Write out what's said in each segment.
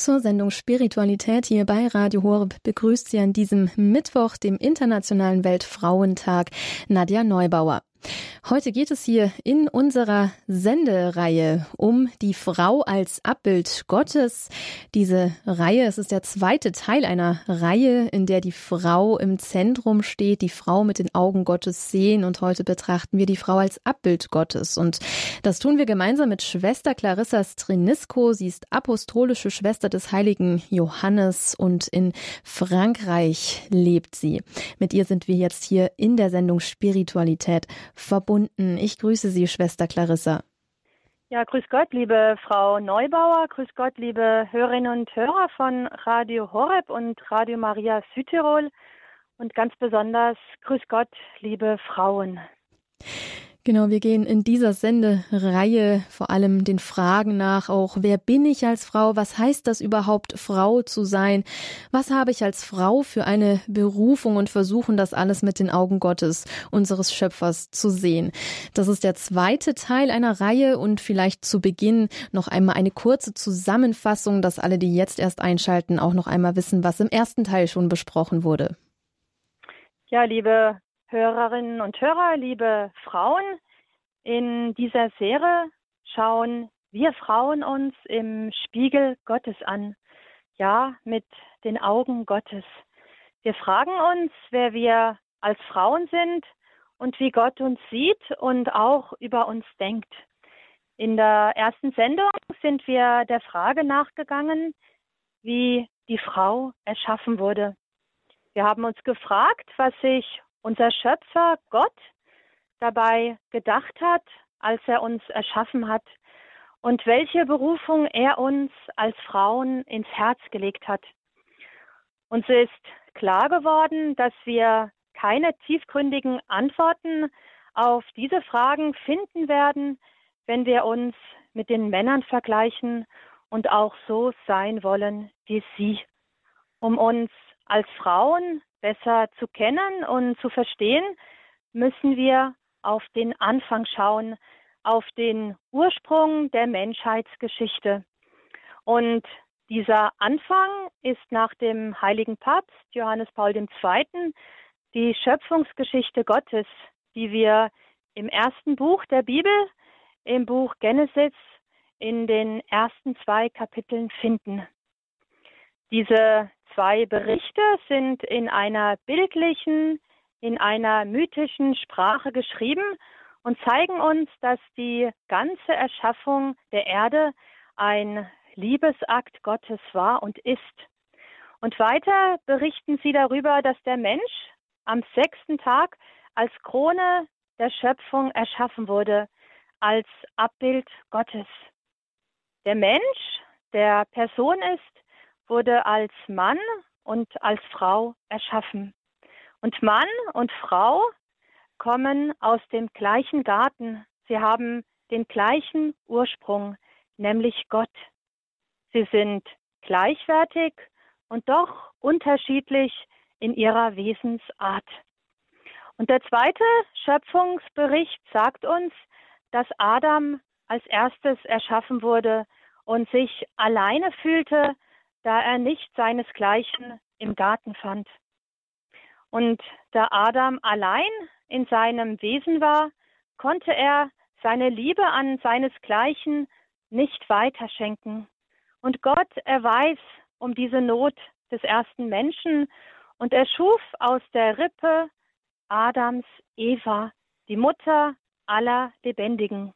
Zur Sendung Spiritualität hier bei Radio Horeb begrüßt Sie an diesem Mittwoch, dem Internationalen Weltfrauentag, Nadja Neubauer. Heute geht es hier in unserer Sendereihe um die Frau als Abbild Gottes. Diese Reihe, es ist der zweite Teil einer Reihe, in der die Frau im Zentrum steht, die Frau mit den Augen Gottes sehen. Und heute betrachten wir die Frau als Abbild Gottes. Und das tun wir gemeinsam mit Schwester Clarissa Strinisco. Sie ist apostolische Schwester des heiligen Johannes und in Frankreich lebt sie. Mit ihr sind wir jetzt hier in der Sendung Spiritualität verbunden. Ich grüße Sie, Schwester Clarissa. Ja, grüß Gott, liebe Frau Neubauer, grüß Gott, liebe Hörerinnen und Hörer von Radio Horeb und Radio Maria Südtirol und ganz besonders grüß Gott, liebe Frauen. Genau, wir gehen in dieser Sendereihe vor allem den Fragen nach, auch wer bin ich als Frau, was heißt das überhaupt, Frau zu sein, was habe ich als Frau für eine Berufung und versuchen das alles mit den Augen Gottes, unseres Schöpfers, zu sehen. Das ist der zweite Teil einer Reihe und vielleicht zu Beginn noch einmal eine kurze Zusammenfassung, dass alle, die jetzt erst einschalten, auch noch einmal wissen, was im ersten Teil schon besprochen wurde. Ja, liebe Hörerinnen und Hörer, liebe Frauen, in dieser Serie schauen wir Frauen uns im Spiegel Gottes an, ja, mit den Augen Gottes. Wir fragen uns, wer wir als Frauen sind und wie Gott uns sieht und auch über uns denkt. In der ersten Sendung sind wir der Frage nachgegangen, wie die Frau erschaffen wurde. Wir haben uns gefragt, was sich unser Schöpfer Gott dabei gedacht hat, als er uns erschaffen hat und welche Berufung er uns als Frauen ins Herz gelegt hat. Uns ist klar geworden, dass wir keine tiefgründigen Antworten auf diese Fragen finden werden, wenn wir uns mit den Männern vergleichen und auch so sein wollen wie sie. Um uns als Frauen besser zu kennen und zu verstehen, müssen wir auf den Anfang schauen, auf den Ursprung der Menschheitsgeschichte. Und dieser Anfang ist nach dem heiligen Papst Johannes Paul II. die Schöpfungsgeschichte Gottes, die wir im ersten Buch der Bibel, im Buch Genesis, in den ersten zwei Kapiteln finden. Diese zwei Berichte sind in einer bildlichen, in einer mythischen Sprache geschrieben und zeigen uns, dass die ganze Erschaffung der Erde ein Liebesakt Gottes war und ist. Und weiter berichten sie darüber, dass der Mensch am sechsten Tag als Krone der Schöpfung erschaffen wurde, als Abbild Gottes. Der Mensch, der Person ist, wurde als Mann und als Frau erschaffen. Und Mann und Frau kommen aus dem gleichen Garten. Sie haben den gleichen Ursprung, nämlich Gott. Sie sind gleichwertig und doch unterschiedlich in ihrer Wesensart. Und der zweite Schöpfungsbericht sagt uns, dass Adam als erstes erschaffen wurde und sich alleine fühlte da er nicht seinesgleichen im Garten fand. Und da Adam allein in seinem Wesen war, konnte er seine Liebe an seinesgleichen nicht weiterschenken. Und Gott erweis um diese Not des ersten Menschen und er schuf aus der Rippe Adams Eva, die Mutter aller Lebendigen.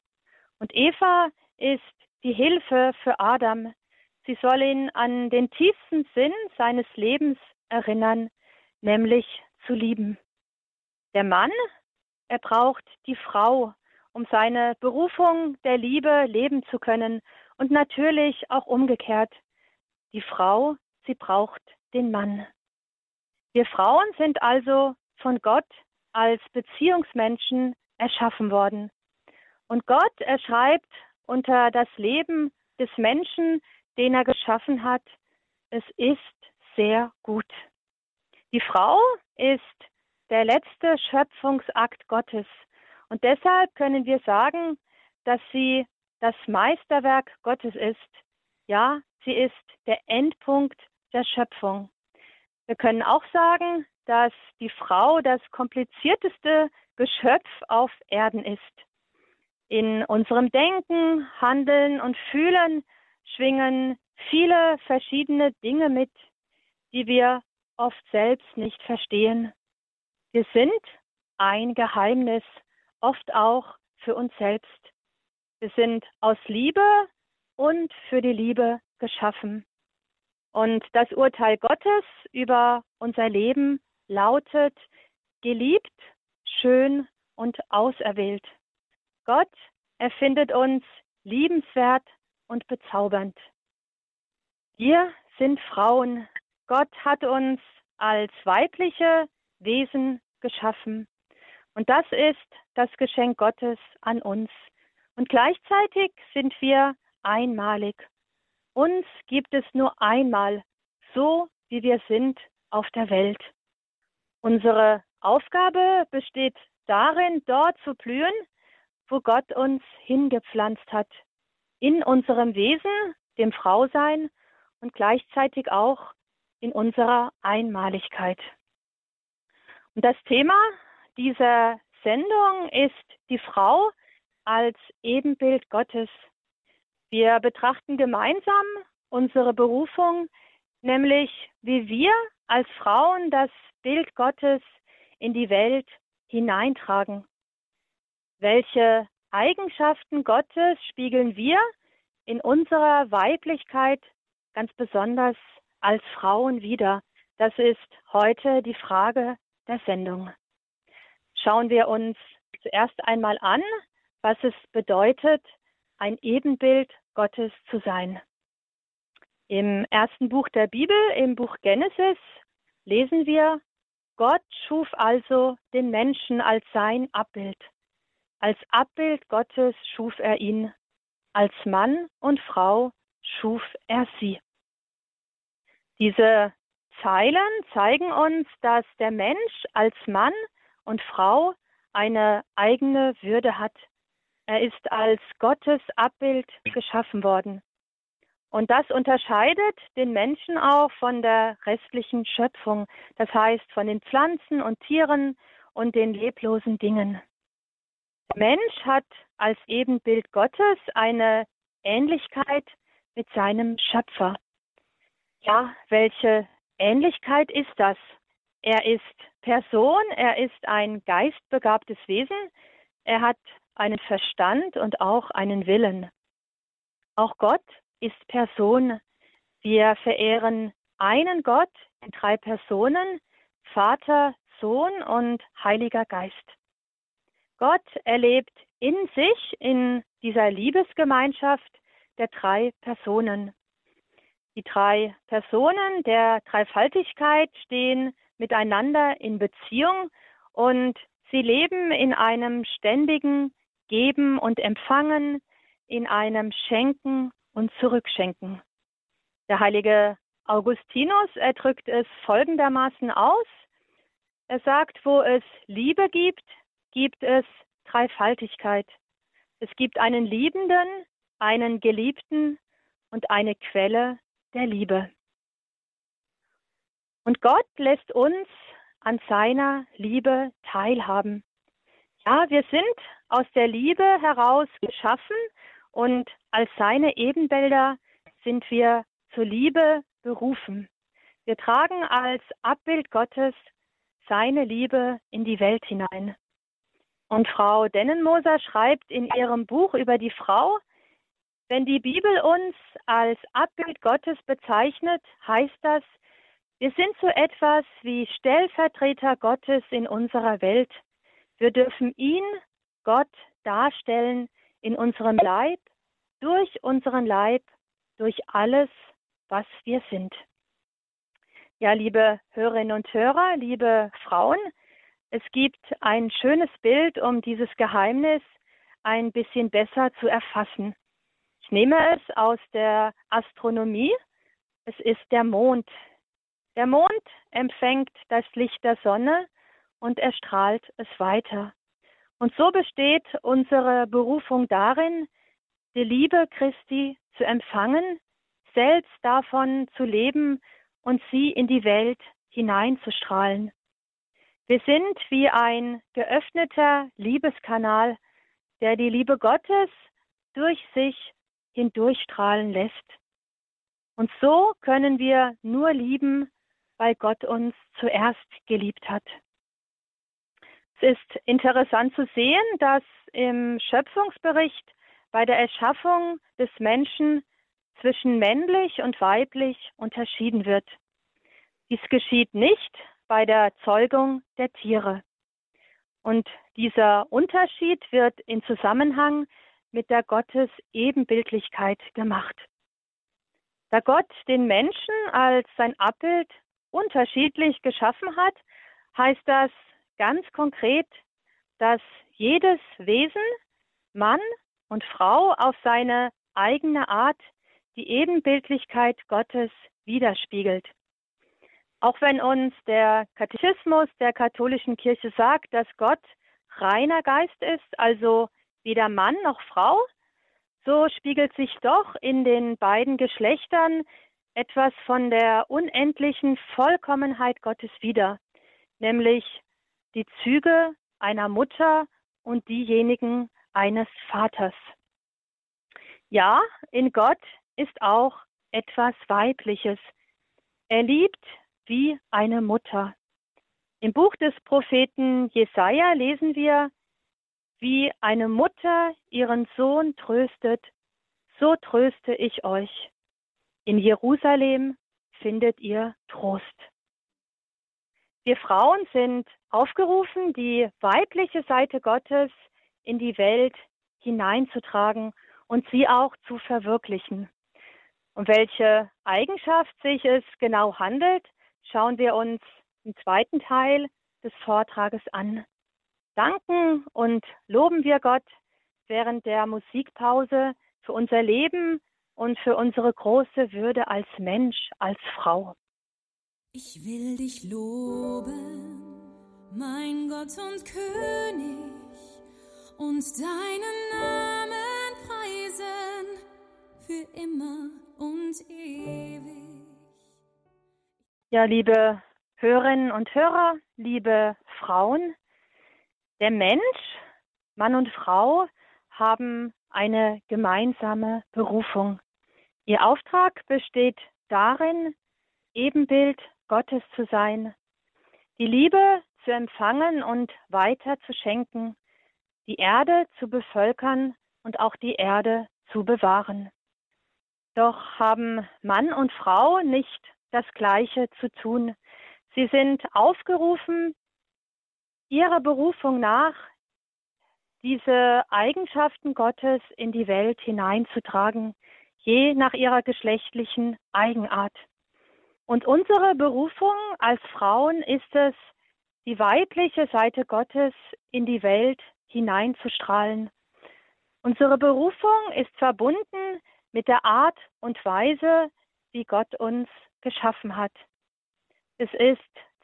Und Eva ist die Hilfe für Adam, Sie soll ihn an den tiefsten Sinn seines Lebens erinnern, nämlich zu lieben. Der Mann, er braucht die Frau, um seine Berufung der Liebe leben zu können und natürlich auch umgekehrt. Die Frau, sie braucht den Mann. Wir Frauen sind also von Gott als Beziehungsmenschen erschaffen worden. Und Gott, er schreibt unter das Leben des Menschen den er geschaffen hat, es ist sehr gut. Die Frau ist der letzte Schöpfungsakt Gottes. Und deshalb können wir sagen, dass sie das Meisterwerk Gottes ist. Ja, sie ist der Endpunkt der Schöpfung. Wir können auch sagen, dass die Frau das komplizierteste Geschöpf auf Erden ist. In unserem Denken, Handeln und Fühlen schwingen viele verschiedene Dinge mit, die wir oft selbst nicht verstehen. Wir sind ein Geheimnis, oft auch für uns selbst. Wir sind aus Liebe und für die Liebe geschaffen. Und das Urteil Gottes über unser Leben lautet, geliebt, schön und auserwählt. Gott erfindet uns liebenswert und bezaubernd. Wir sind Frauen. Gott hat uns als weibliche Wesen geschaffen. Und das ist das Geschenk Gottes an uns. Und gleichzeitig sind wir einmalig. Uns gibt es nur einmal, so wie wir sind auf der Welt. Unsere Aufgabe besteht darin, dort zu blühen, wo Gott uns hingepflanzt hat. In unserem Wesen, dem Frausein und gleichzeitig auch in unserer Einmaligkeit. Und das Thema dieser Sendung ist die Frau als Ebenbild Gottes. Wir betrachten gemeinsam unsere Berufung, nämlich wie wir als Frauen das Bild Gottes in die Welt hineintragen. Welche Eigenschaften Gottes spiegeln wir in unserer Weiblichkeit ganz besonders als Frauen wider? Das ist heute die Frage der Sendung. Schauen wir uns zuerst einmal an, was es bedeutet, ein Ebenbild Gottes zu sein. Im ersten Buch der Bibel, im Buch Genesis, lesen wir, Gott schuf also den Menschen als sein Abbild. Als Abbild Gottes schuf er ihn. Als Mann und Frau schuf er sie. Diese Zeilen zeigen uns, dass der Mensch als Mann und Frau eine eigene Würde hat. Er ist als Gottes Abbild geschaffen worden. Und das unterscheidet den Menschen auch von der restlichen Schöpfung, das heißt von den Pflanzen und Tieren und den leblosen Dingen. Mensch hat als Ebenbild Gottes eine Ähnlichkeit mit seinem Schöpfer. Ja, welche Ähnlichkeit ist das? Er ist Person, er ist ein geistbegabtes Wesen, er hat einen Verstand und auch einen Willen. Auch Gott ist Person. Wir verehren einen Gott in drei Personen, Vater, Sohn und Heiliger Geist. Gott erlebt in sich, in dieser Liebesgemeinschaft der drei Personen. Die drei Personen der Dreifaltigkeit stehen miteinander in Beziehung und sie leben in einem ständigen Geben und Empfangen, in einem Schenken und Zurückschenken. Der heilige Augustinus, er drückt es folgendermaßen aus. Er sagt, wo es Liebe gibt, gibt es Dreifaltigkeit. Es gibt einen Liebenden, einen Geliebten und eine Quelle der Liebe. Und Gott lässt uns an seiner Liebe teilhaben. Ja, wir sind aus der Liebe heraus geschaffen und als seine Ebenbilder sind wir zur Liebe berufen. Wir tragen als Abbild Gottes seine Liebe in die Welt hinein. Und Frau Dennenmoser schreibt in ihrem Buch über die Frau, wenn die Bibel uns als Abbild Gottes bezeichnet, heißt das, wir sind so etwas wie Stellvertreter Gottes in unserer Welt. Wir dürfen ihn, Gott, darstellen in unserem Leib, durch unseren Leib, durch alles, was wir sind. Ja, liebe Hörerinnen und Hörer, liebe Frauen, es gibt ein schönes Bild, um dieses Geheimnis ein bisschen besser zu erfassen. Ich nehme es aus der Astronomie. Es ist der Mond. Der Mond empfängt das Licht der Sonne und erstrahlt es weiter. Und so besteht unsere Berufung darin, die Liebe Christi zu empfangen, selbst davon zu leben und sie in die Welt hineinzustrahlen. Wir sind wie ein geöffneter Liebeskanal, der die Liebe Gottes durch sich hindurchstrahlen lässt. Und so können wir nur lieben, weil Gott uns zuerst geliebt hat. Es ist interessant zu sehen, dass im Schöpfungsbericht bei der Erschaffung des Menschen zwischen männlich und weiblich unterschieden wird. Dies geschieht nicht bei der Zeugung der Tiere. Und dieser Unterschied wird in Zusammenhang mit der Gottes Ebenbildlichkeit gemacht. Da Gott den Menschen als sein Abbild unterschiedlich geschaffen hat, heißt das ganz konkret, dass jedes Wesen, Mann und Frau, auf seine eigene Art die Ebenbildlichkeit Gottes widerspiegelt. Auch wenn uns der Katechismus der katholischen Kirche sagt, dass Gott reiner Geist ist, also weder Mann noch Frau, so spiegelt sich doch in den beiden Geschlechtern etwas von der unendlichen Vollkommenheit Gottes wider, nämlich die Züge einer Mutter und diejenigen eines Vaters. Ja, in Gott ist auch etwas Weibliches. Er liebt wie eine Mutter. Im Buch des Propheten Jesaja lesen wir, wie eine Mutter ihren Sohn tröstet, so tröste ich euch. In Jerusalem findet ihr Trost. Wir Frauen sind aufgerufen, die weibliche Seite Gottes in die Welt hineinzutragen und sie auch zu verwirklichen. Um welche Eigenschaft sich es genau handelt, schauen wir uns im zweiten Teil des Vortrages an. Danken und loben wir Gott während der Musikpause für unser Leben und für unsere große Würde als Mensch, als Frau. Ich will dich loben, mein Gott und König, und deinen Namen preisen für immer und ewig. Ja, liebe Hörerinnen und Hörer, liebe Frauen, der Mensch, Mann und Frau, haben eine gemeinsame Berufung. Ihr Auftrag besteht darin, Ebenbild Gottes zu sein, die Liebe zu empfangen und weiter zu schenken, die Erde zu bevölkern und auch die Erde zu bewahren. Doch haben Mann und Frau nicht das Gleiche zu tun. Sie sind aufgerufen, ihrer Berufung nach diese Eigenschaften Gottes in die Welt hineinzutragen, je nach ihrer geschlechtlichen Eigenart. Und unsere Berufung als Frauen ist es, die weibliche Seite Gottes in die Welt hineinzustrahlen. Unsere Berufung ist verbunden mit der Art und Weise, wie Gott uns geschaffen hat. Es ist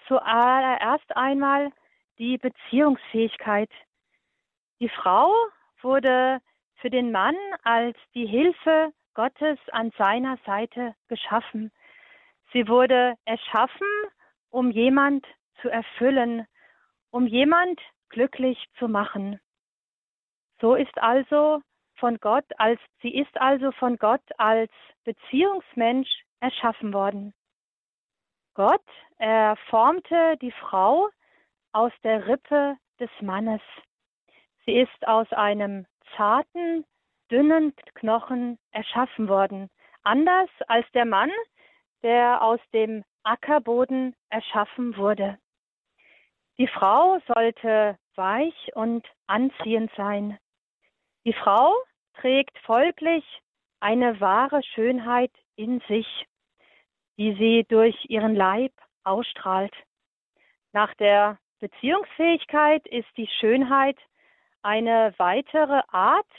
zuallererst einmal die Beziehungsfähigkeit. Die Frau wurde für den Mann als die Hilfe Gottes an seiner Seite geschaffen. Sie wurde erschaffen, um jemand zu erfüllen, um jemand glücklich zu machen. So ist also von Gott als sie ist also von Gott als Beziehungsmensch erschaffen worden. Gott, er formte die Frau aus der Rippe des Mannes. Sie ist aus einem zarten, dünnen Knochen erschaffen worden, anders als der Mann, der aus dem Ackerboden erschaffen wurde. Die Frau sollte weich und anziehend sein. Die Frau trägt folglich eine wahre Schönheit in sich die sie durch ihren Leib ausstrahlt. Nach der Beziehungsfähigkeit ist die Schönheit eine weitere Art,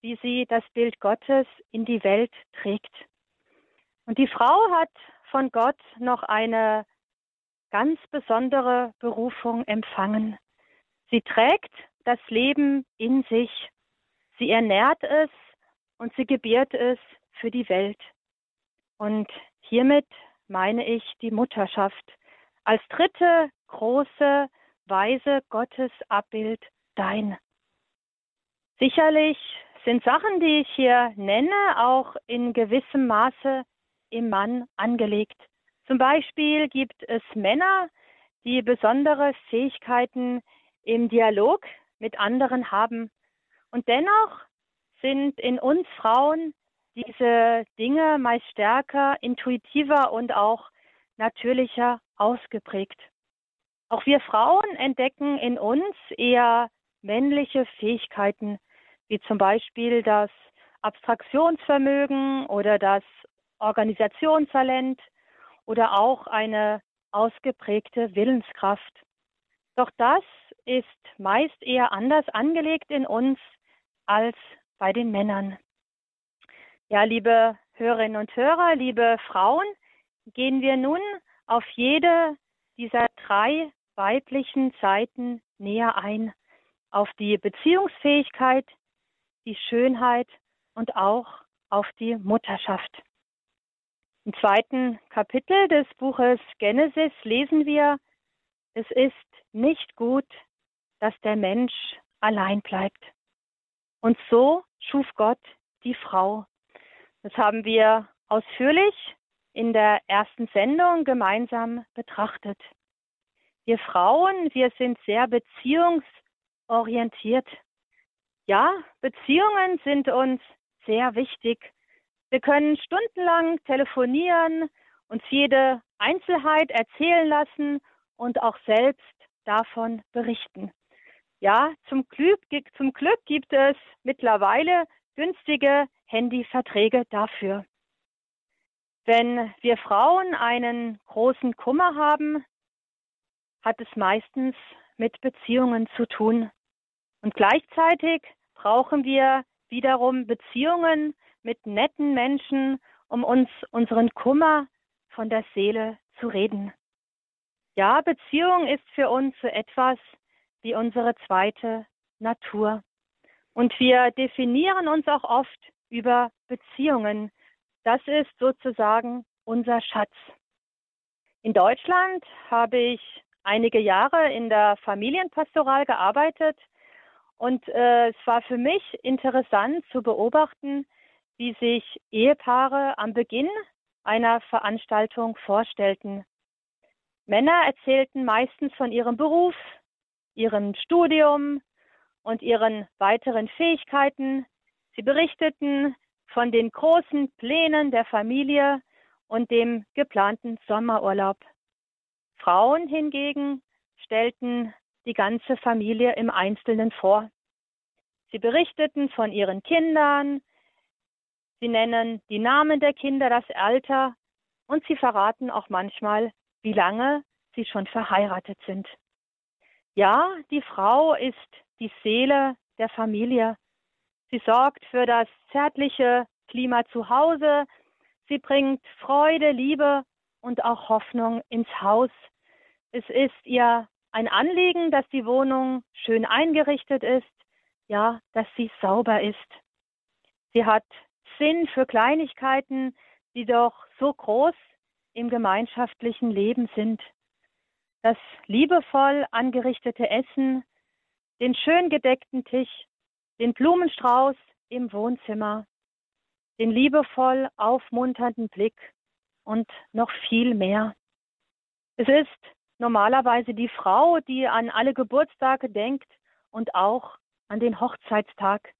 wie sie das Bild Gottes in die Welt trägt. Und die Frau hat von Gott noch eine ganz besondere Berufung empfangen. Sie trägt das Leben in sich. Sie ernährt es und sie gebiert es für die Welt. Und hiermit meine ich die Mutterschaft als dritte große Weise Gottes Abbild dein. Sicherlich sind Sachen, die ich hier nenne, auch in gewissem Maße im Mann angelegt. Zum Beispiel gibt es Männer, die besondere Fähigkeiten im Dialog mit anderen haben. Und dennoch sind in uns Frauen diese Dinge meist stärker, intuitiver und auch natürlicher ausgeprägt. Auch wir Frauen entdecken in uns eher männliche Fähigkeiten, wie zum Beispiel das Abstraktionsvermögen oder das Organisationstalent oder auch eine ausgeprägte Willenskraft. Doch das ist meist eher anders angelegt in uns als bei den Männern. Ja, liebe Hörerinnen und Hörer, liebe Frauen, gehen wir nun auf jede dieser drei weiblichen Seiten näher ein, auf die Beziehungsfähigkeit, die Schönheit und auch auf die Mutterschaft. Im zweiten Kapitel des Buches Genesis lesen wir, es ist nicht gut, dass der Mensch allein bleibt. Und so schuf Gott die Frau. Das haben wir ausführlich in der ersten Sendung gemeinsam betrachtet. Wir Frauen, wir sind sehr beziehungsorientiert. Ja, Beziehungen sind uns sehr wichtig. Wir können stundenlang telefonieren, uns jede Einzelheit erzählen lassen und auch selbst davon berichten. Ja, zum Glück, zum Glück gibt es mittlerweile günstige Handyverträge dafür. Wenn wir Frauen einen großen Kummer haben, hat es meistens mit Beziehungen zu tun. Und gleichzeitig brauchen wir wiederum Beziehungen mit netten Menschen, um uns unseren Kummer von der Seele zu reden. Ja, Beziehung ist für uns so etwas wie unsere zweite Natur. Und wir definieren uns auch oft über Beziehungen. Das ist sozusagen unser Schatz. In Deutschland habe ich einige Jahre in der Familienpastoral gearbeitet und äh, es war für mich interessant zu beobachten, wie sich Ehepaare am Beginn einer Veranstaltung vorstellten. Männer erzählten meistens von ihrem Beruf, ihrem Studium und ihren weiteren Fähigkeiten. Sie berichteten von den großen Plänen der Familie und dem geplanten Sommerurlaub. Frauen hingegen stellten die ganze Familie im Einzelnen vor. Sie berichteten von ihren Kindern, sie nennen die Namen der Kinder, das Alter und sie verraten auch manchmal, wie lange sie schon verheiratet sind. Ja, die Frau ist die Seele der Familie. Sie sorgt für das zärtliche Klima zu Hause. Sie bringt Freude, Liebe und auch Hoffnung ins Haus. Es ist ihr ein Anliegen, dass die Wohnung schön eingerichtet ist, ja, dass sie sauber ist. Sie hat Sinn für Kleinigkeiten, die doch so groß im gemeinschaftlichen Leben sind. Das liebevoll angerichtete Essen, den schön gedeckten Tisch, den Blumenstrauß im Wohnzimmer, den liebevoll aufmunternden Blick und noch viel mehr. Es ist normalerweise die Frau, die an alle Geburtstage denkt und auch an den Hochzeitstag.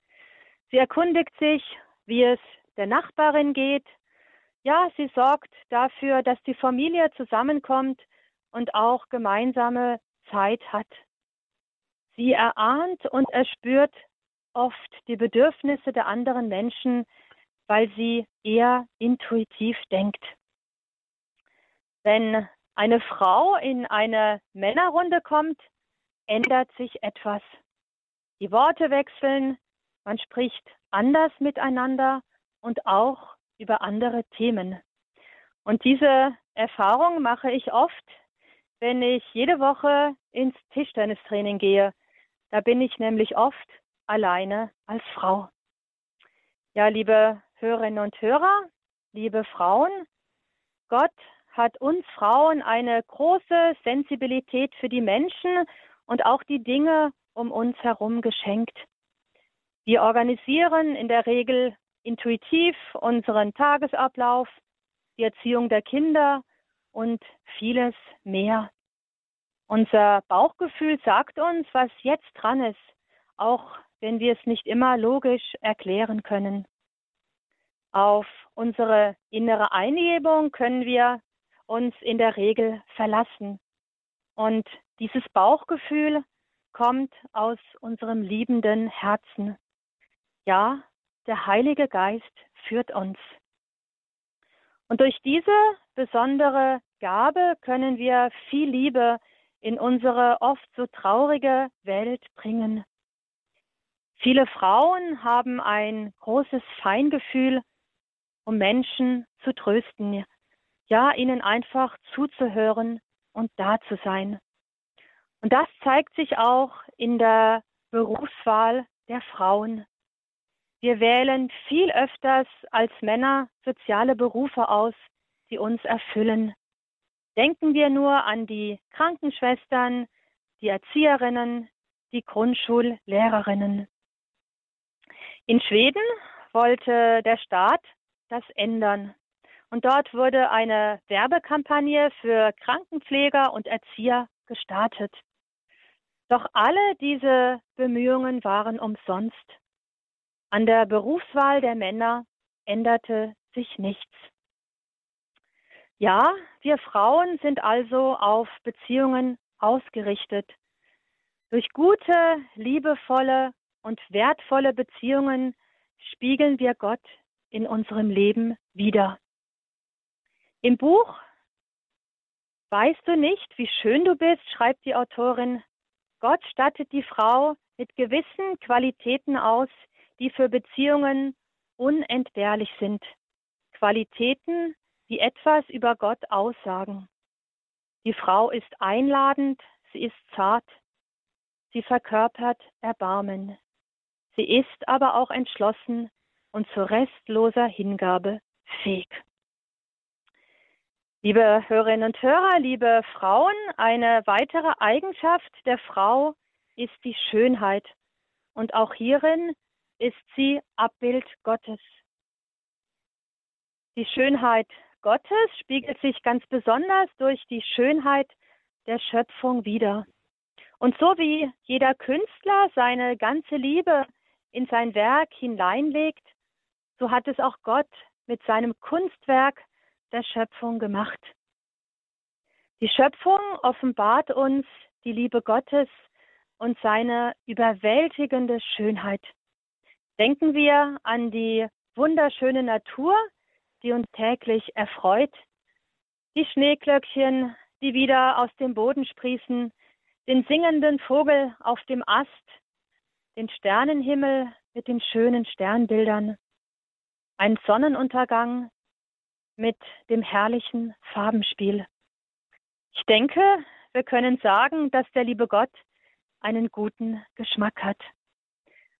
Sie erkundigt sich, wie es der Nachbarin geht. Ja, sie sorgt dafür, dass die Familie zusammenkommt und auch gemeinsame Zeit hat. Sie erahnt und erspürt oft die Bedürfnisse der anderen Menschen, weil sie eher intuitiv denkt. Wenn eine Frau in eine Männerrunde kommt, ändert sich etwas. Die Worte wechseln, man spricht anders miteinander und auch über andere Themen. Und diese Erfahrung mache ich oft, wenn ich jede Woche ins Tischtennistraining gehe. Da bin ich nämlich oft alleine als Frau. Ja, liebe Hörerinnen und Hörer, liebe Frauen, Gott hat uns Frauen eine große Sensibilität für die Menschen und auch die Dinge um uns herum geschenkt. Wir organisieren in der Regel intuitiv unseren Tagesablauf, die Erziehung der Kinder und vieles mehr. Unser Bauchgefühl sagt uns, was jetzt dran ist, auch wenn wir es nicht immer logisch erklären können. Auf unsere innere Eingebung können wir uns in der Regel verlassen. Und dieses Bauchgefühl kommt aus unserem liebenden Herzen. Ja, der Heilige Geist führt uns. Und durch diese besondere Gabe können wir viel Liebe in unsere oft so traurige Welt bringen. Viele Frauen haben ein großes Feingefühl, um Menschen zu trösten, ja, ihnen einfach zuzuhören und da zu sein. Und das zeigt sich auch in der Berufswahl der Frauen. Wir wählen viel öfters als Männer soziale Berufe aus, die uns erfüllen. Denken wir nur an die Krankenschwestern, die Erzieherinnen, die Grundschullehrerinnen. In Schweden wollte der Staat das ändern. Und dort wurde eine Werbekampagne für Krankenpfleger und Erzieher gestartet. Doch alle diese Bemühungen waren umsonst. An der Berufswahl der Männer änderte sich nichts. Ja, wir Frauen sind also auf Beziehungen ausgerichtet. Durch gute, liebevolle und wertvolle Beziehungen spiegeln wir Gott in unserem Leben wieder. Im Buch Weißt du nicht, wie schön du bist, schreibt die Autorin, Gott stattet die Frau mit gewissen Qualitäten aus, die für Beziehungen unentbehrlich sind. Qualitäten, die etwas über Gott aussagen. Die Frau ist einladend, sie ist zart, sie verkörpert Erbarmen. Sie ist aber auch entschlossen und zu restloser Hingabe fähig. Liebe Hörerinnen und Hörer, liebe Frauen, eine weitere Eigenschaft der Frau ist die Schönheit. Und auch hierin ist sie Abbild Gottes. Die Schönheit Gottes spiegelt sich ganz besonders durch die Schönheit der Schöpfung wider. Und so wie jeder Künstler seine ganze Liebe in sein Werk hineinlegt, so hat es auch Gott mit seinem Kunstwerk der Schöpfung gemacht. Die Schöpfung offenbart uns die Liebe Gottes und seine überwältigende Schönheit. Denken wir an die wunderschöne Natur, die uns täglich erfreut, die Schneeglöckchen, die wieder aus dem Boden sprießen, den singenden Vogel auf dem Ast, den Sternenhimmel mit den schönen Sternbildern, ein Sonnenuntergang, mit dem herrlichen Farbenspiel. Ich denke, wir können sagen, dass der liebe Gott einen guten Geschmack hat.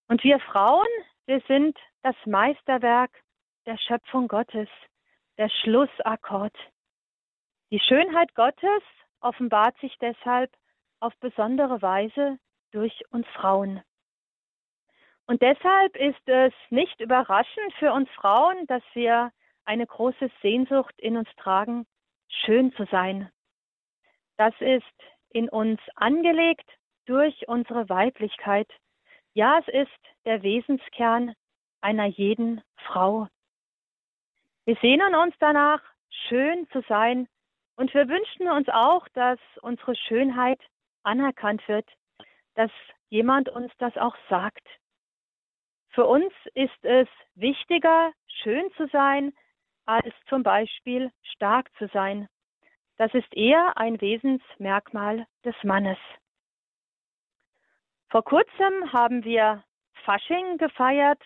Und wir Frauen, wir sind das Meisterwerk der Schöpfung Gottes, der Schlussakkord. Die Schönheit Gottes offenbart sich deshalb auf besondere Weise durch uns Frauen. Und deshalb ist es nicht überraschend für uns Frauen, dass wir eine große Sehnsucht in uns tragen, schön zu sein. Das ist in uns angelegt durch unsere Weiblichkeit. Ja, es ist der Wesenskern einer jeden Frau. Wir sehnen uns danach, schön zu sein und wir wünschen uns auch, dass unsere Schönheit anerkannt wird, dass jemand uns das auch sagt. Für uns ist es wichtiger, schön zu sein, als zum Beispiel stark zu sein. Das ist eher ein Wesensmerkmal des Mannes. Vor kurzem haben wir Fasching gefeiert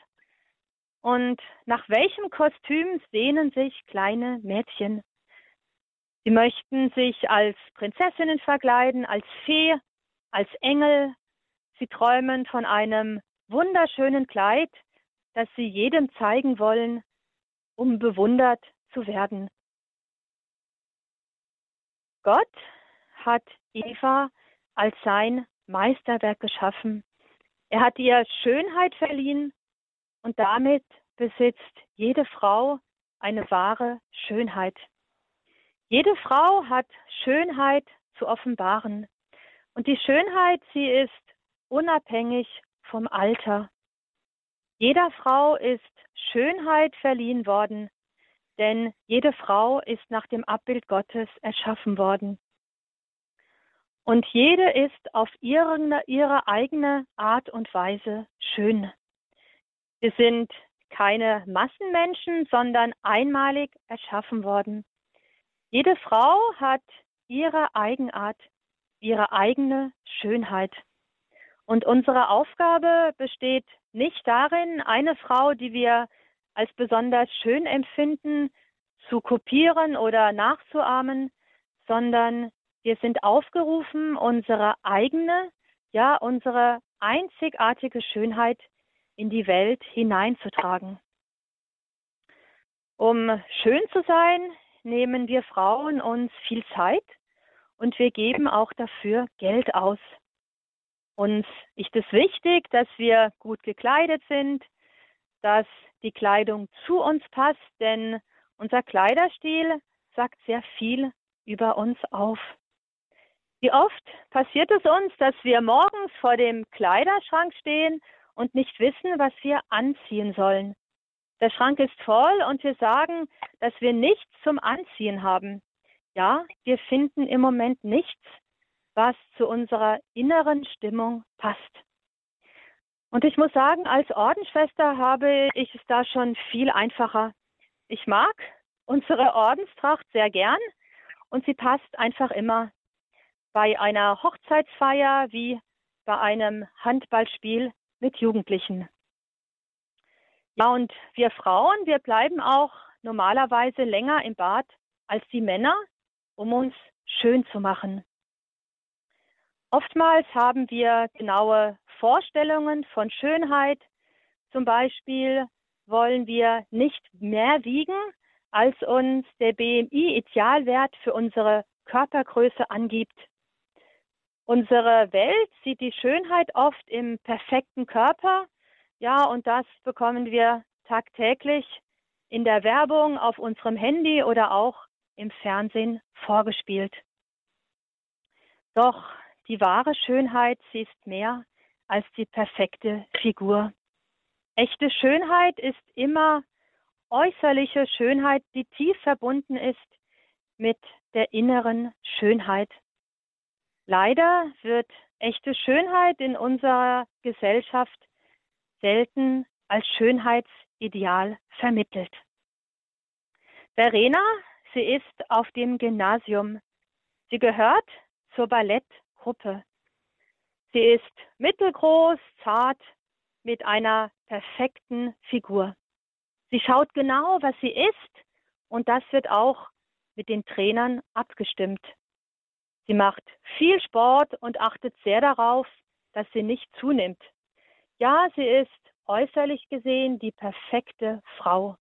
und nach welchem Kostüm sehnen sich kleine Mädchen? Sie möchten sich als Prinzessinnen verkleiden, als Fee, als Engel. Sie träumen von einem wunderschönen Kleid, das sie jedem zeigen wollen, um bewundert zu werden. Gott hat Eva als sein Meisterwerk geschaffen. Er hat ihr Schönheit verliehen und damit besitzt jede Frau eine wahre Schönheit. Jede Frau hat Schönheit zu offenbaren. Und die Schönheit, sie ist unabhängig vom Alter. Jeder Frau ist Schönheit verliehen worden, denn jede Frau ist nach dem Abbild Gottes erschaffen worden. Und jede ist auf ihre, ihre eigene Art und Weise schön. Wir sind keine Massenmenschen, sondern einmalig erschaffen worden. Jede Frau hat ihre Eigenart, ihre eigene Schönheit. Und unsere Aufgabe besteht nicht darin, eine Frau, die wir als besonders schön empfinden, zu kopieren oder nachzuahmen, sondern wir sind aufgerufen, unsere eigene, ja, unsere einzigartige Schönheit in die Welt hineinzutragen. Um schön zu sein, nehmen wir Frauen uns viel Zeit und wir geben auch dafür Geld aus. Uns ist es wichtig, dass wir gut gekleidet sind, dass die Kleidung zu uns passt, denn unser Kleiderstil sagt sehr viel über uns auf. Wie oft passiert es uns, dass wir morgens vor dem Kleiderschrank stehen und nicht wissen, was wir anziehen sollen? Der Schrank ist voll und wir sagen, dass wir nichts zum Anziehen haben. Ja, wir finden im Moment nichts, was zu unserer inneren Stimmung passt. Und ich muss sagen, als Ordensschwester habe ich es da schon viel einfacher. Ich mag unsere Ordenstracht sehr gern und sie passt einfach immer. Bei einer Hochzeitsfeier wie bei einem Handballspiel mit Jugendlichen. Ja, und wir Frauen, wir bleiben auch normalerweise länger im Bad als die Männer, um uns schön zu machen. Oftmals haben wir genaue Vorstellungen von Schönheit. Zum Beispiel wollen wir nicht mehr wiegen, als uns der BMI-Idealwert für unsere Körpergröße angibt. Unsere Welt sieht die Schönheit oft im perfekten Körper. Ja, und das bekommen wir tagtäglich in der Werbung auf unserem Handy oder auch im Fernsehen vorgespielt. Doch die wahre Schönheit, sie ist mehr als die perfekte Figur. Echte Schönheit ist immer äußerliche Schönheit, die tief verbunden ist mit der inneren Schönheit. Leider wird echte Schönheit in unserer Gesellschaft selten als Schönheitsideal vermittelt. Verena, sie ist auf dem Gymnasium. Sie gehört zur Ballettgruppe. Sie ist mittelgroß, zart, mit einer perfekten Figur. Sie schaut genau, was sie ist und das wird auch mit den Trainern abgestimmt. Sie macht viel Sport und achtet sehr darauf, dass sie nicht zunimmt. Ja, sie ist äußerlich gesehen die perfekte Frau.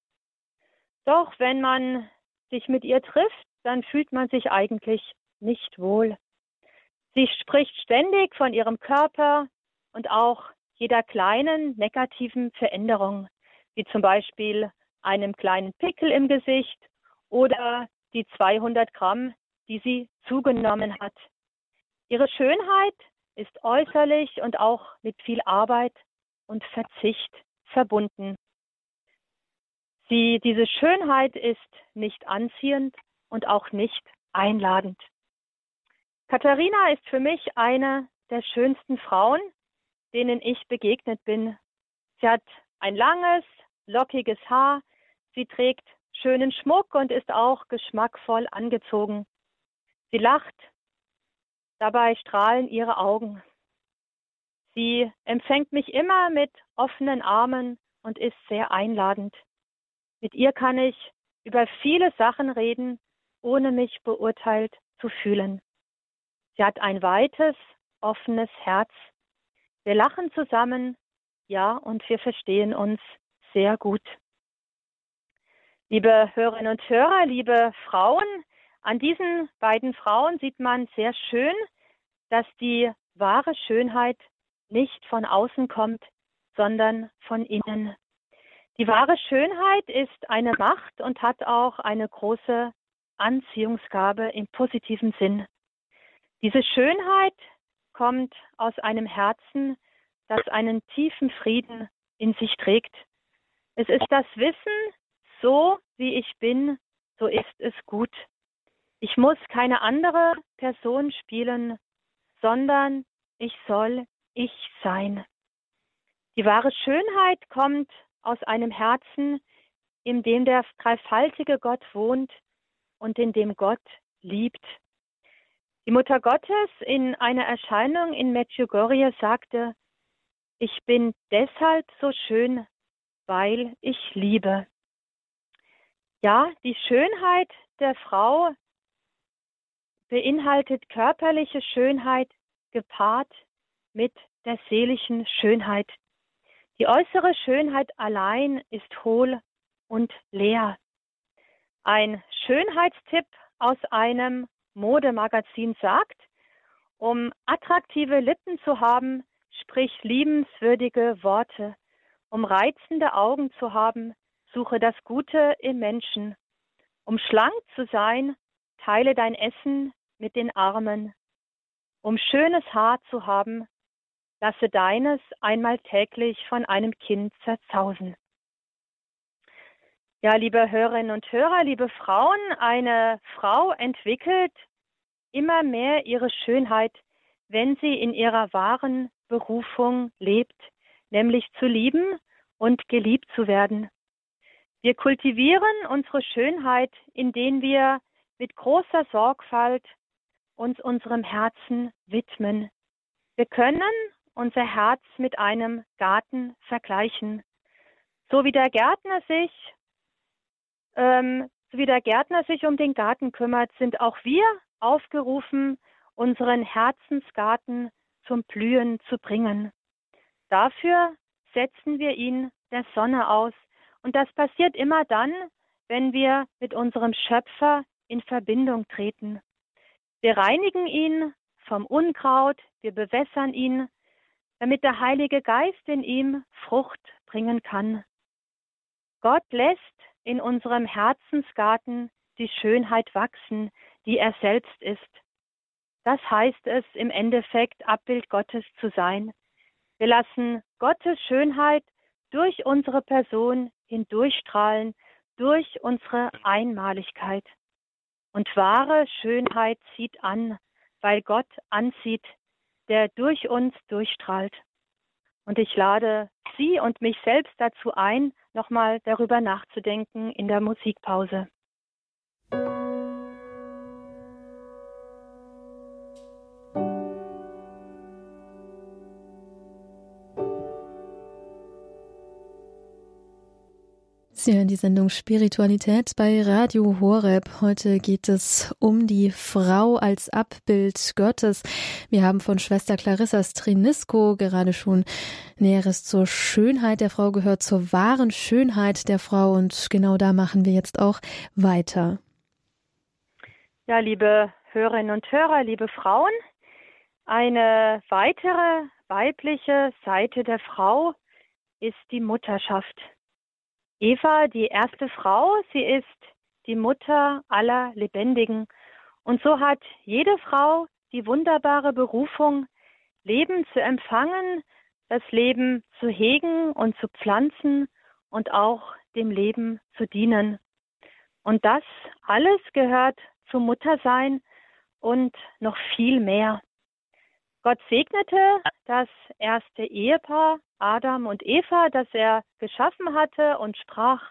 Doch wenn man sich mit ihr trifft, dann fühlt man sich eigentlich nicht wohl. Sie spricht ständig von ihrem Körper und auch jeder kleinen negativen Veränderung, wie zum Beispiel einem kleinen Pickel im Gesicht oder die 200 Gramm, die sie zugenommen hat. Ihre Schönheit ist äußerlich und auch mit viel Arbeit und Verzicht verbunden. Sie, diese Schönheit ist nicht anziehend und auch nicht einladend. Katharina ist für mich eine der schönsten Frauen, denen ich begegnet bin. Sie hat ein langes, lockiges Haar, sie trägt schönen Schmuck und ist auch geschmackvoll angezogen. Sie lacht, dabei strahlen ihre Augen. Sie empfängt mich immer mit offenen Armen und ist sehr einladend. Mit ihr kann ich über viele Sachen reden, ohne mich beurteilt zu fühlen. Sie hat ein weites, offenes Herz. Wir lachen zusammen, ja, und wir verstehen uns sehr gut. Liebe Hörerinnen und Hörer, liebe Frauen, An diesen beiden Frauen sieht man sehr schön, dass die wahre Schönheit nicht von außen kommt, sondern von innen. Die wahre Schönheit ist eine Macht und hat auch eine große Anziehungsgabe im positiven Sinn. Diese Schönheit kommt aus einem Herzen, das einen tiefen Frieden in sich trägt. Es ist das Wissen, so wie ich bin, so ist es gut. Ich muss keine andere Person spielen, sondern ich soll ich sein. Die wahre Schönheit kommt aus einem Herzen, in dem der dreifaltige Gott wohnt und in dem Gott liebt. Die Mutter Gottes in einer Erscheinung in Medjugorje sagte, ich bin deshalb so schön, weil ich liebe. Ja, die Schönheit der Frau beinhaltet körperliche Schönheit gepaart mit der seelischen Schönheit. Die äußere Schönheit allein ist hohl und leer. Ein Schönheitstipp aus einem Modemagazin sagt, um attraktive Lippen zu haben, sprich liebenswürdige Worte. Um reizende Augen zu haben, suche das Gute im Menschen. Um schlank zu sein, teile dein Essen mit den Armen. Um schönes Haar zu haben, lasse deines einmal täglich von einem Kind zerzausen. Ja, liebe Hörerinnen und Hörer, liebe Frauen, eine Frau entwickelt immer mehr ihre Schönheit, wenn sie in ihrer wahren Berufung lebt, nämlich zu lieben und geliebt zu werden. Wir kultivieren unsere Schönheit, indem wir mit großer Sorgfalt uns unserem Herzen widmen. Wir können unser Herz mit einem Garten vergleichen. So wie der Gärtner sich, ähm, so wie der Gärtner sich um den Garten kümmert, sind auch wir aufgerufen, unseren Herzensgarten zum Blühen zu bringen. Dafür setzen wir ihn der Sonne aus. Und das passiert immer dann, wenn wir mit unserem Schöpfer in Verbindung treten. Wir reinigen ihn vom Unkraut, wir bewässern ihn, damit der Heilige Geist in ihm Frucht bringen kann. Gott lässt in unserem Herzensgarten die Schönheit wachsen, die er selbst ist. Das heißt es im Endeffekt, Abbild Gottes zu sein. Wir lassen Gottes Schönheit durch unsere Person hindurchstrahlen, durch unsere Einmaligkeit. Und wahre Schönheit zieht an, weil Gott anzieht, der durch uns durchstrahlt. Und ich lade Sie und mich selbst dazu ein, nochmal darüber nachzudenken in der Musikpause. Sie hören die Sendung Spiritualität bei Radio Horeb. Heute geht es um die Frau als Abbild Gottes. Wir haben von Schwester Clarissa Strinisco gerade schon Näheres zur Schönheit der Frau gehört, zur wahren Schönheit der Frau und genau da machen wir jetzt auch weiter. Ja, liebe Hörerinnen und Hörer, liebe Frauen, eine weitere weibliche Seite der Frau ist die Mutterschaft. Eva, die erste Frau, sie ist die Mutter aller Lebendigen. Und so hat jede Frau die wunderbare Berufung, Leben zu empfangen, das Leben zu hegen und zu pflanzen und auch dem Leben zu dienen. Und das alles gehört zum Muttersein und noch viel mehr. Gott segnete das erste Ehepaar Adam und Eva, das er geschaffen hatte und sprach,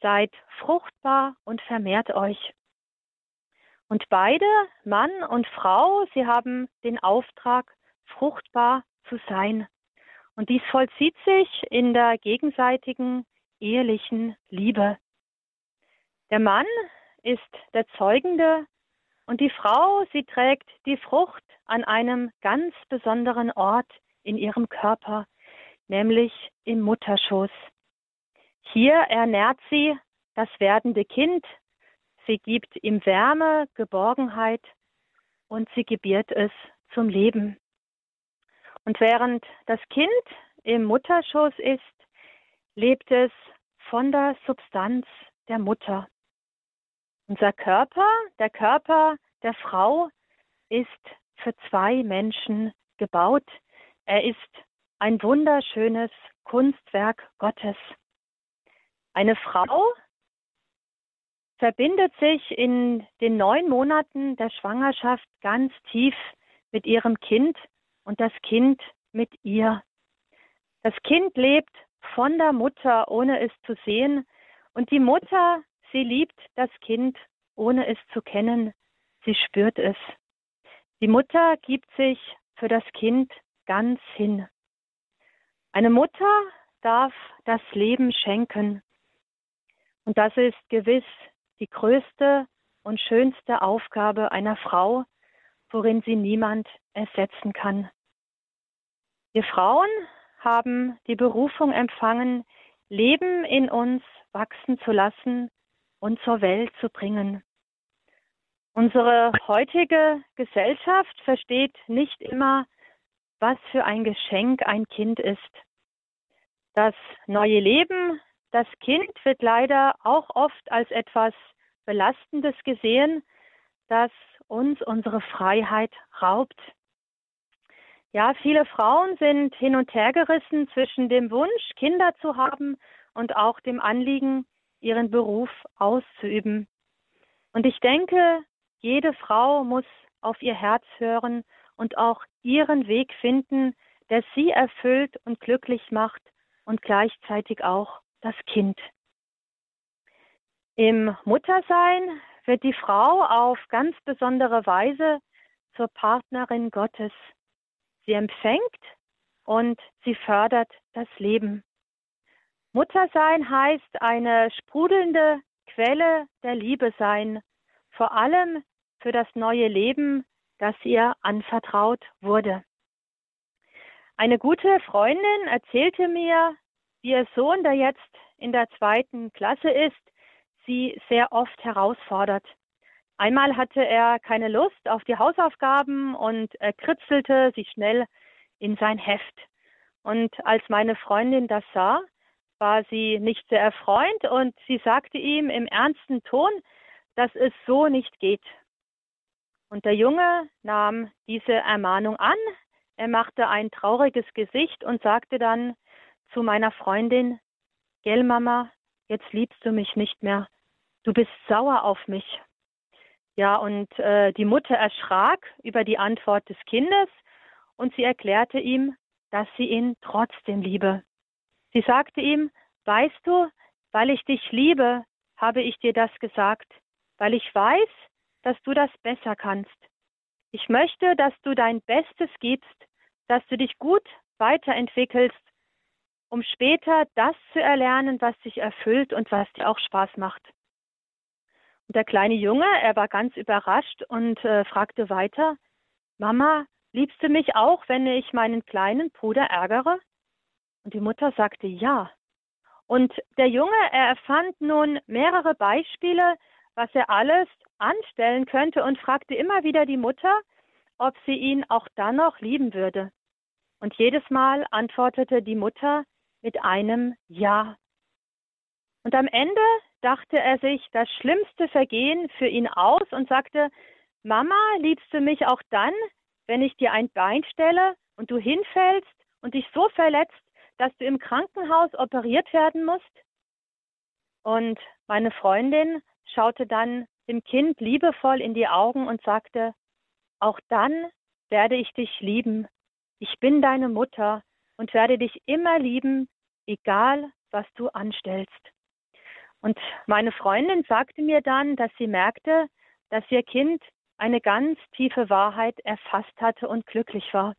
seid fruchtbar und vermehrt euch. Und beide, Mann und Frau, sie haben den Auftrag, fruchtbar zu sein. Und dies vollzieht sich in der gegenseitigen ehelichen Liebe. Der Mann ist der Zeugende und die Frau, sie trägt die Frucht an einem ganz besonderen Ort in ihrem Körper, nämlich im Mutterschoß. Hier ernährt sie das werdende Kind. sie gibt ihm Wärme, Geborgenheit und sie gebiert es zum Leben. Und während das Kind im Mutterschoß ist, lebt es von der Substanz der Mutter. Unser Körper, der Körper der Frau, ist für zwei Menschen gebaut. Er ist ein wunderschönes Kunstwerk Gottes. Eine Frau verbindet sich in den neun Monaten der Schwangerschaft ganz tief mit ihrem Kind und das Kind mit ihr. Das Kind lebt von der Mutter, ohne es zu sehen, und die Mutter, sie liebt das Kind, ohne es zu kennen. Sie spürt es. Die Mutter gibt sich für das Kind ganz hin. Eine Mutter darf das Leben schenken. Und das ist gewiss die größte und schönste Aufgabe einer Frau, worin sie niemand ersetzen kann. Wir Frauen haben die Berufung empfangen, Leben in uns wachsen zu lassen und zur Welt zu bringen. Unsere heutige Gesellschaft versteht nicht immer, was für ein Geschenk ein Kind ist. Das neue Leben, das Kind wird leider auch oft als etwas Belastendes gesehen, das uns unsere Freiheit raubt. Ja, viele Frauen sind hin und her gerissen zwischen dem Wunsch, Kinder zu haben und auch dem Anliegen, ihren Beruf auszuüben. Und ich denke, jede Frau muss auf ihr Herz hören und auch ihren Weg finden, der sie erfüllt und glücklich macht und gleichzeitig auch das Kind. Im Muttersein wird die Frau auf ganz besondere Weise zur Partnerin Gottes. Sie empfängt und sie fördert das Leben. Muttersein heißt eine sprudelnde Quelle der Liebe sein, vor allem für das neue Leben, das ihr anvertraut wurde. Eine gute Freundin erzählte mir, wie ihr Sohn, der jetzt in der zweiten Klasse ist, sie sehr oft herausfordert. Einmal hatte er keine Lust auf die Hausaufgaben und er kritzelte sie schnell in sein Heft. Und als meine Freundin das sah, war sie nicht sehr erfreut und sie sagte ihm im ernsten Ton, dass es so nicht geht. Und der Junge nahm diese Ermahnung an, er machte ein trauriges Gesicht und sagte dann zu meiner Freundin, Gell, Mama, jetzt liebst du mich nicht mehr, du bist sauer auf mich. Ja, und äh, die Mutter erschrak über die Antwort des Kindes und sie erklärte ihm, dass sie ihn trotzdem liebe. Sie sagte ihm, weißt du, weil ich dich liebe, habe ich dir das gesagt, weil ich weiß, dass du das besser kannst. Ich möchte, dass du dein Bestes gibst, dass du dich gut weiterentwickelst, um später das zu erlernen, was dich erfüllt und was dir auch Spaß macht. Und der kleine Junge, er war ganz überrascht und äh, fragte weiter, Mama, liebst du mich auch, wenn ich meinen kleinen Bruder ärgere? Und die Mutter sagte ja. Und der Junge, er erfand nun mehrere Beispiele, was er alles anstellen könnte und fragte immer wieder die Mutter, ob sie ihn auch dann noch lieben würde. Und jedes Mal antwortete die Mutter mit einem Ja. Und am Ende dachte er sich das schlimmste Vergehen für ihn aus und sagte, Mama, liebst du mich auch dann, wenn ich dir ein Bein stelle und du hinfällst und dich so verletzt, dass du im Krankenhaus operiert werden musst? Und meine Freundin schaute dann dem Kind liebevoll in die Augen und sagte, auch dann werde ich dich lieben. Ich bin deine Mutter und werde dich immer lieben, egal was du anstellst. Und meine Freundin sagte mir dann, dass sie merkte, dass ihr Kind eine ganz tiefe Wahrheit erfasst hatte und glücklich war.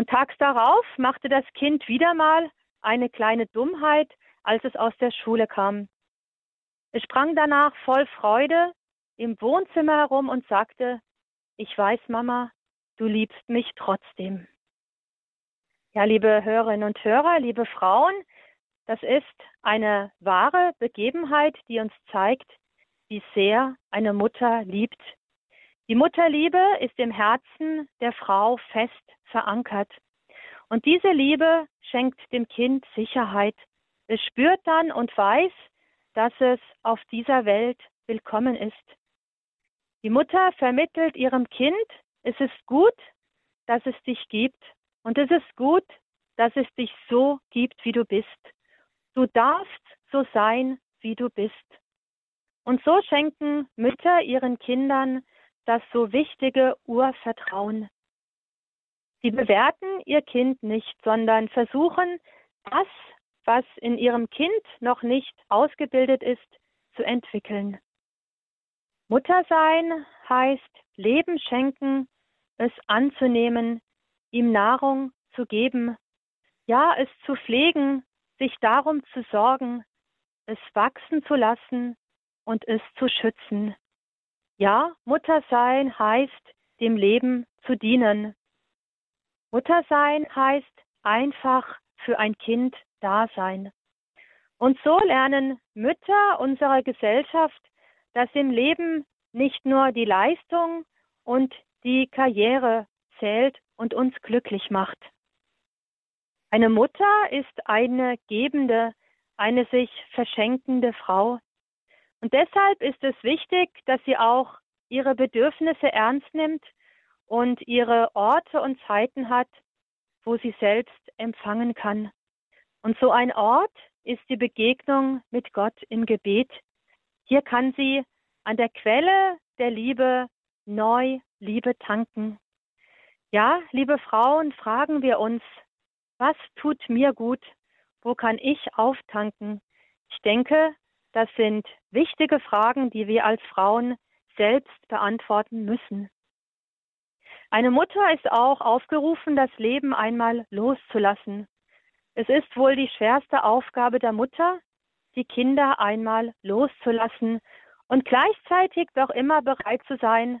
Und tags darauf machte das Kind wieder mal eine kleine Dummheit, als es aus der Schule kam. Es sprang danach voll Freude im Wohnzimmer herum und sagte, ich weiß, Mama, du liebst mich trotzdem. Ja, liebe Hörerinnen und Hörer, liebe Frauen, das ist eine wahre Begebenheit, die uns zeigt, wie sehr eine Mutter liebt. Die Mutterliebe ist im Herzen der Frau fest verankert. Und diese Liebe schenkt dem Kind Sicherheit. Es spürt dann und weiß, dass es auf dieser Welt willkommen ist. Die Mutter vermittelt ihrem Kind, es ist gut, dass es dich gibt und es ist gut, dass es dich so gibt, wie du bist. Du darfst so sein, wie du bist. Und so schenken Mütter ihren Kindern das so wichtige Urvertrauen. Sie bewerten ihr Kind nicht, sondern versuchen, das, was in ihrem Kind noch nicht ausgebildet ist, zu entwickeln. Muttersein heißt Leben schenken, es anzunehmen, ihm Nahrung zu geben, ja, es zu pflegen, sich darum zu sorgen, es wachsen zu lassen und es zu schützen. Ja, Muttersein heißt, dem Leben zu dienen. Muttersein heißt einfach für ein Kind da sein. Und so lernen Mütter unserer Gesellschaft, dass im Leben nicht nur die Leistung und die Karriere zählt und uns glücklich macht. Eine Mutter ist eine gebende, eine sich verschenkende Frau. Und deshalb ist es wichtig, dass sie auch ihre Bedürfnisse ernst nimmt und ihre Orte und Zeiten hat, wo sie selbst empfangen kann. Und so ein Ort ist die Begegnung mit Gott im Gebet. Hier kann sie an der Quelle der Liebe neu Liebe tanken. Ja, liebe Frauen, fragen wir uns, was tut mir gut? Wo kann ich auftanken? Ich denke, das sind wichtige Fragen, die wir als Frauen selbst beantworten müssen. Eine Mutter ist auch aufgerufen, das Leben einmal loszulassen. Es ist wohl die schwerste Aufgabe der Mutter, die Kinder einmal loszulassen und gleichzeitig doch immer bereit zu sein,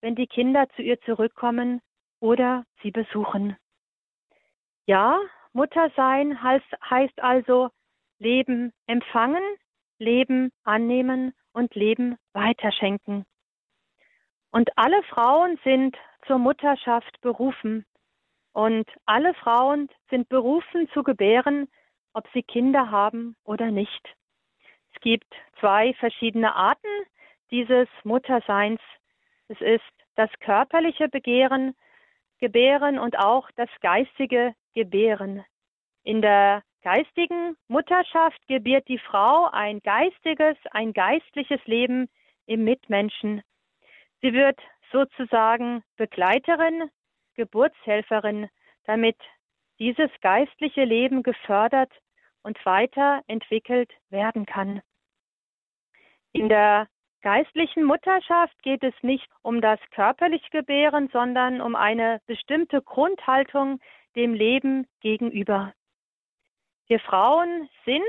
wenn die Kinder zu ihr zurückkommen oder sie besuchen. Ja, Mutter sein heißt, also Leben empfangen, Leben annehmen und Leben weiterschenken. Und alle Frauen sind zur Mutterschaft berufen. Und alle Frauen sind berufen zu gebären, ob sie Kinder haben oder nicht. Es gibt zwei verschiedene Arten dieses Mutterseins. Es ist das körperliche Begehren, Gebären und auch das geistige Gebären. In der geistigen Mutterschaft gebiert die Frau ein geistiges, ein geistliches Leben im Mitmenschen. Sie wird sozusagen Begleiterin, Geburtshelferin, damit dieses geistliche Leben gefördert und weiterentwickelt werden kann. In der geistlichen Mutterschaft geht es nicht um das körperliche Gebären, sondern um eine bestimmte Grundhaltung dem Leben gegenüber. Wir Frauen sind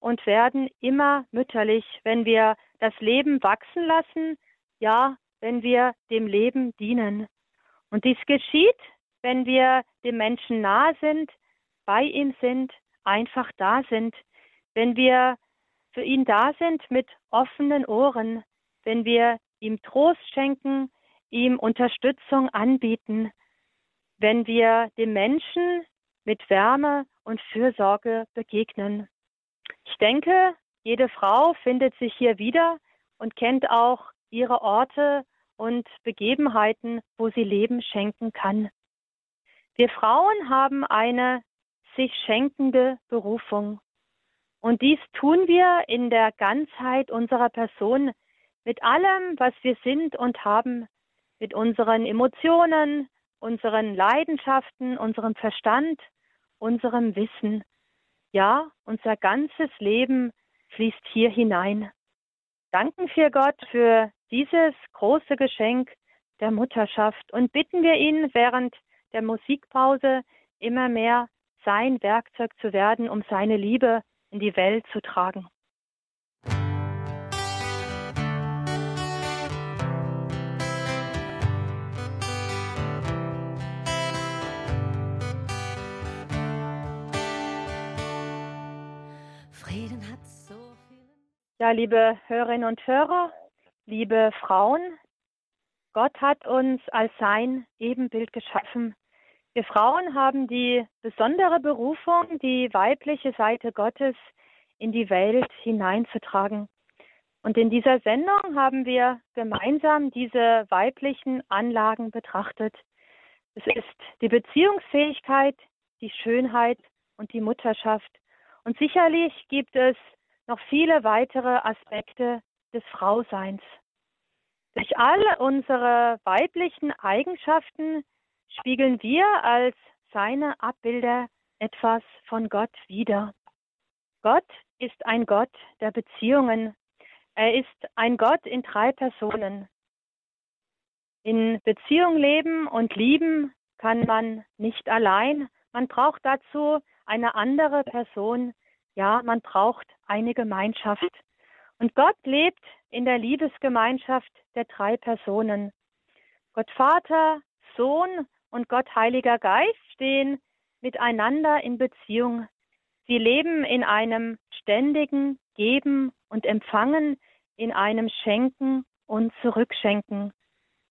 und werden immer mütterlich, wenn wir das Leben wachsen lassen, ja, wenn wir dem Leben dienen. Und dies geschieht, wenn wir dem Menschen nahe sind, bei ihm sind, einfach da sind, wenn wir für ihn da sind mit offenen Ohren, wenn wir ihm Trost schenken, ihm Unterstützung anbieten, wenn wir dem Menschen mit Wärme und Fürsorge begegnen. Ich denke, jede Frau findet sich hier wieder und kennt auch ihre Orte und Begebenheiten, wo sie Leben schenken kann. Wir Frauen haben eine sich schenkende Berufung. Und dies tun wir in der Ganzheit unserer Person mit allem, was wir sind und haben, mit unseren Emotionen, unseren Leidenschaften, unserem Verstand, unserem Wissen. Ja, unser ganzes Leben fließt hier hinein. Danken wir Gott für dieses große Geschenk der Mutterschaft und bitten wir ihn während der Musikpause immer mehr sein Werkzeug zu werden, um seine Liebe in die Welt zu tragen. Ja, liebe Hörerinnen und Hörer, liebe Frauen, Gott hat uns als sein Ebenbild geschaffen. Wir Frauen haben die besondere Berufung, die weibliche Seite Gottes in die Welt hineinzutragen. Und in dieser Sendung haben wir gemeinsam diese weiblichen Anlagen betrachtet. Es ist die Beziehungsfähigkeit, die Schönheit und die Mutterschaft. Und sicherlich gibt es noch viele weitere Aspekte des Frauseins. Durch alle unsere weiblichen Eigenschaften spiegeln wir als seine Abbilder etwas von Gott wider. Gott ist ein Gott der Beziehungen. Er ist ein Gott in drei Personen. In Beziehung leben und lieben kann man nicht allein. Man braucht dazu eine andere Person, ja, man braucht eine Gemeinschaft. Und Gott lebt in der Liebesgemeinschaft der drei Personen. Gott Vater, Sohn und Gott Heiliger Geist stehen miteinander in Beziehung. Sie leben in einem ständigen Geben und Empfangen, in einem Schenken und Zurückschenken.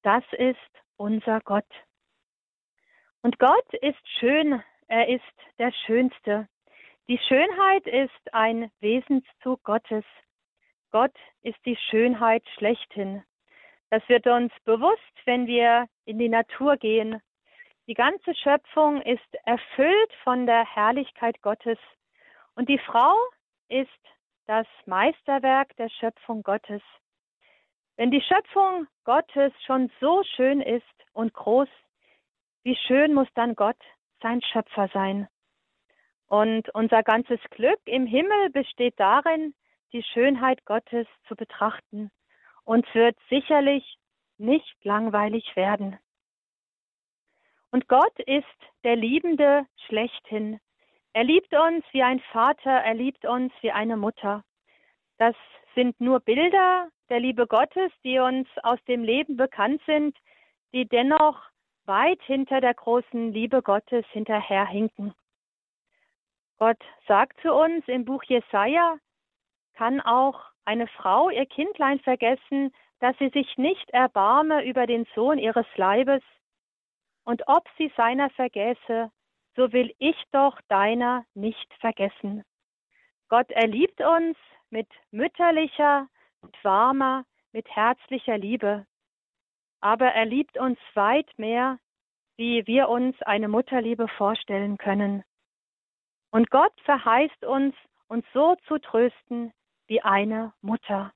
Das ist unser Gott. Und Gott ist schön, er ist der Schönste. Die Schönheit ist ein Wesenszug Gottes. Gott ist die Schönheit schlechthin. Das wird uns bewusst, wenn wir in die Natur gehen. Die ganze Schöpfung ist erfüllt von der Herrlichkeit Gottes. Und die Frau ist das Meisterwerk der Schöpfung Gottes. Wenn die Schöpfung Gottes schon so schön ist und groß, wie schön muss dann Gott sein Schöpfer sein? Und unser ganzes Glück im Himmel besteht darin, die Schönheit Gottes zu betrachten. Uns wird sicherlich nicht langweilig werden. Und Gott ist der Liebende schlechthin. Er liebt uns wie ein Vater, er liebt uns wie eine Mutter. Das sind nur Bilder der Liebe Gottes, die uns aus dem Leben bekannt sind, die dennoch weit hinter der großen Liebe Gottes hinterherhinken. Gott sagt zu uns im Buch Jesaja, kann auch eine Frau ihr Kindlein vergessen, dass sie sich nicht erbarme über den Sohn ihres Leibes? Und ob sie seiner vergäße, so will ich doch deiner nicht vergessen. Gott erliebt uns mit mütterlicher, mit warmer, mit herzlicher Liebe. Aber er liebt uns weit mehr, wie wir uns eine Mutterliebe vorstellen können. Und Gott verheißt uns, uns so zu trösten wie eine Mutter.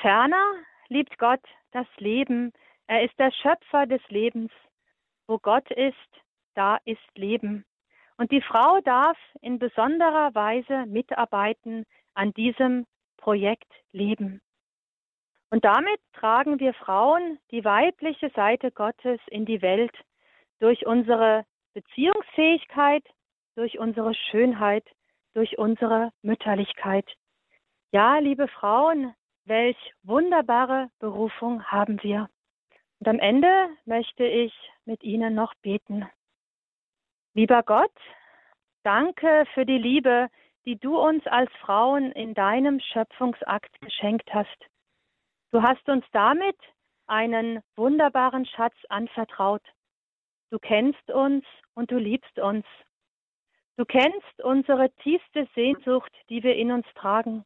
Ferner liebt Gott das Leben. Er ist der Schöpfer des Lebens. Wo Gott ist, da ist Leben. Und die Frau darf in besonderer Weise mitarbeiten an diesem Projekt Leben. Und damit tragen wir Frauen die weibliche Seite Gottes in die Welt durch unsere Beziehungsfähigkeit, durch unsere Schönheit, durch unsere Mütterlichkeit. Ja, liebe Frauen, welch wunderbare Berufung haben wir. Und am Ende möchte ich mit Ihnen noch beten. Lieber Gott, danke für die Liebe, die du uns als Frauen in deinem Schöpfungsakt geschenkt hast. Du hast uns damit einen wunderbaren Schatz anvertraut. Du kennst uns und du liebst uns. Du kennst unsere tiefste Sehnsucht, die wir in uns tragen.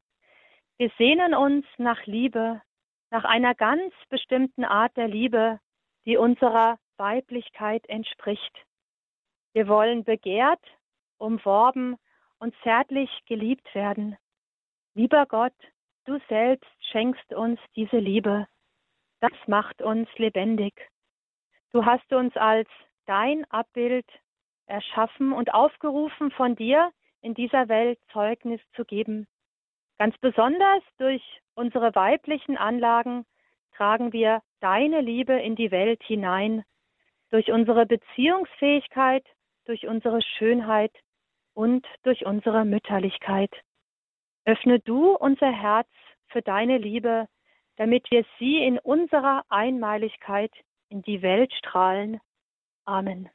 Wir sehnen uns nach Liebe, nach einer ganz bestimmten Art der Liebe, die unserer Weiblichkeit entspricht. Wir wollen begehrt, umworben und zärtlich geliebt werden. Lieber Gott, du selbst schenkst uns diese Liebe. Das macht uns lebendig. Du hast uns als dein Abbild erschaffen und aufgerufen von dir, in dieser Welt Zeugnis zu geben. Ganz besonders durch unsere weiblichen Anlagen tragen wir deine Liebe in die Welt hinein, durch unsere Beziehungsfähigkeit, durch unsere Schönheit und durch unsere Mütterlichkeit. Öffne du unser Herz für deine Liebe, damit wir sie in unserer Einmaligkeit in die Welt strahlen. Amen.